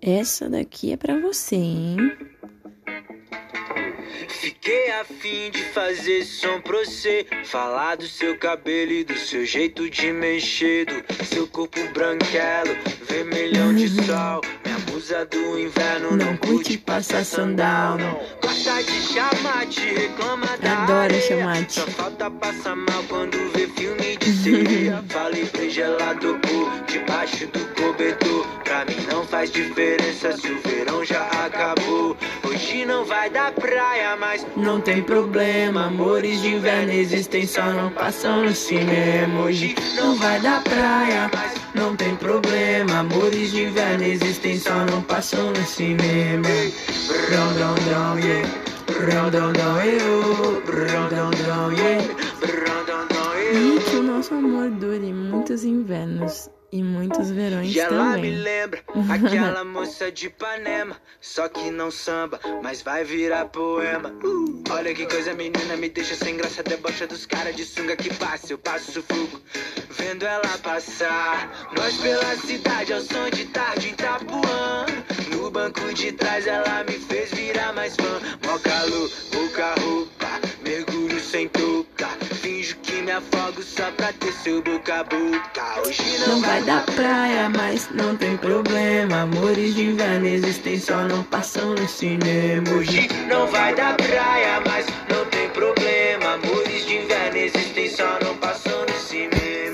Essa daqui é pra você, hein? Fiquei afim de fazer som pra você Falar do seu cabelo e do seu jeito de mexer Do seu corpo branquelo, vermelhão de sol Minha musa do inverno não, Não curte passar sandal, não. Gosta de chamate, reclama da Adoro areia. chamate. Só falta passar mal quando vê filme de sereia Falei pra gelado por debaixo do faz diferença se o verão já acabou Hoje não vai dar praia, mas Não tem problema, amores de inverno existem, só não passam no cinema. Hoje não vai dar praia, não tem problema, amores de inverno existem, só não passam no cinema. Brão, brão, brão, yeah. Brão, brão, brão, eu. E que o nosso amor dure muitos invernos e muitos verões E ela me também. lembra aquela moça de Ipanema Só que não samba, mas vai virar poema. Uh, Olha que coisa menina, me deixa sem graça Debocha dos caras de sunga que passa Eu passo sufoco, vendo ela passar. Nós pela cidade, ao som de tarde em Itapuã No banco de trás ela me fez virar mais fã. Mó calor, pouca roupa, mergulho sem que me afogo só pra ter seu boca a boca Hoje não, Não vai dar praia, mas não tem problema. Amores de inverno existem, só não passam no cinema. Hoje não vai dar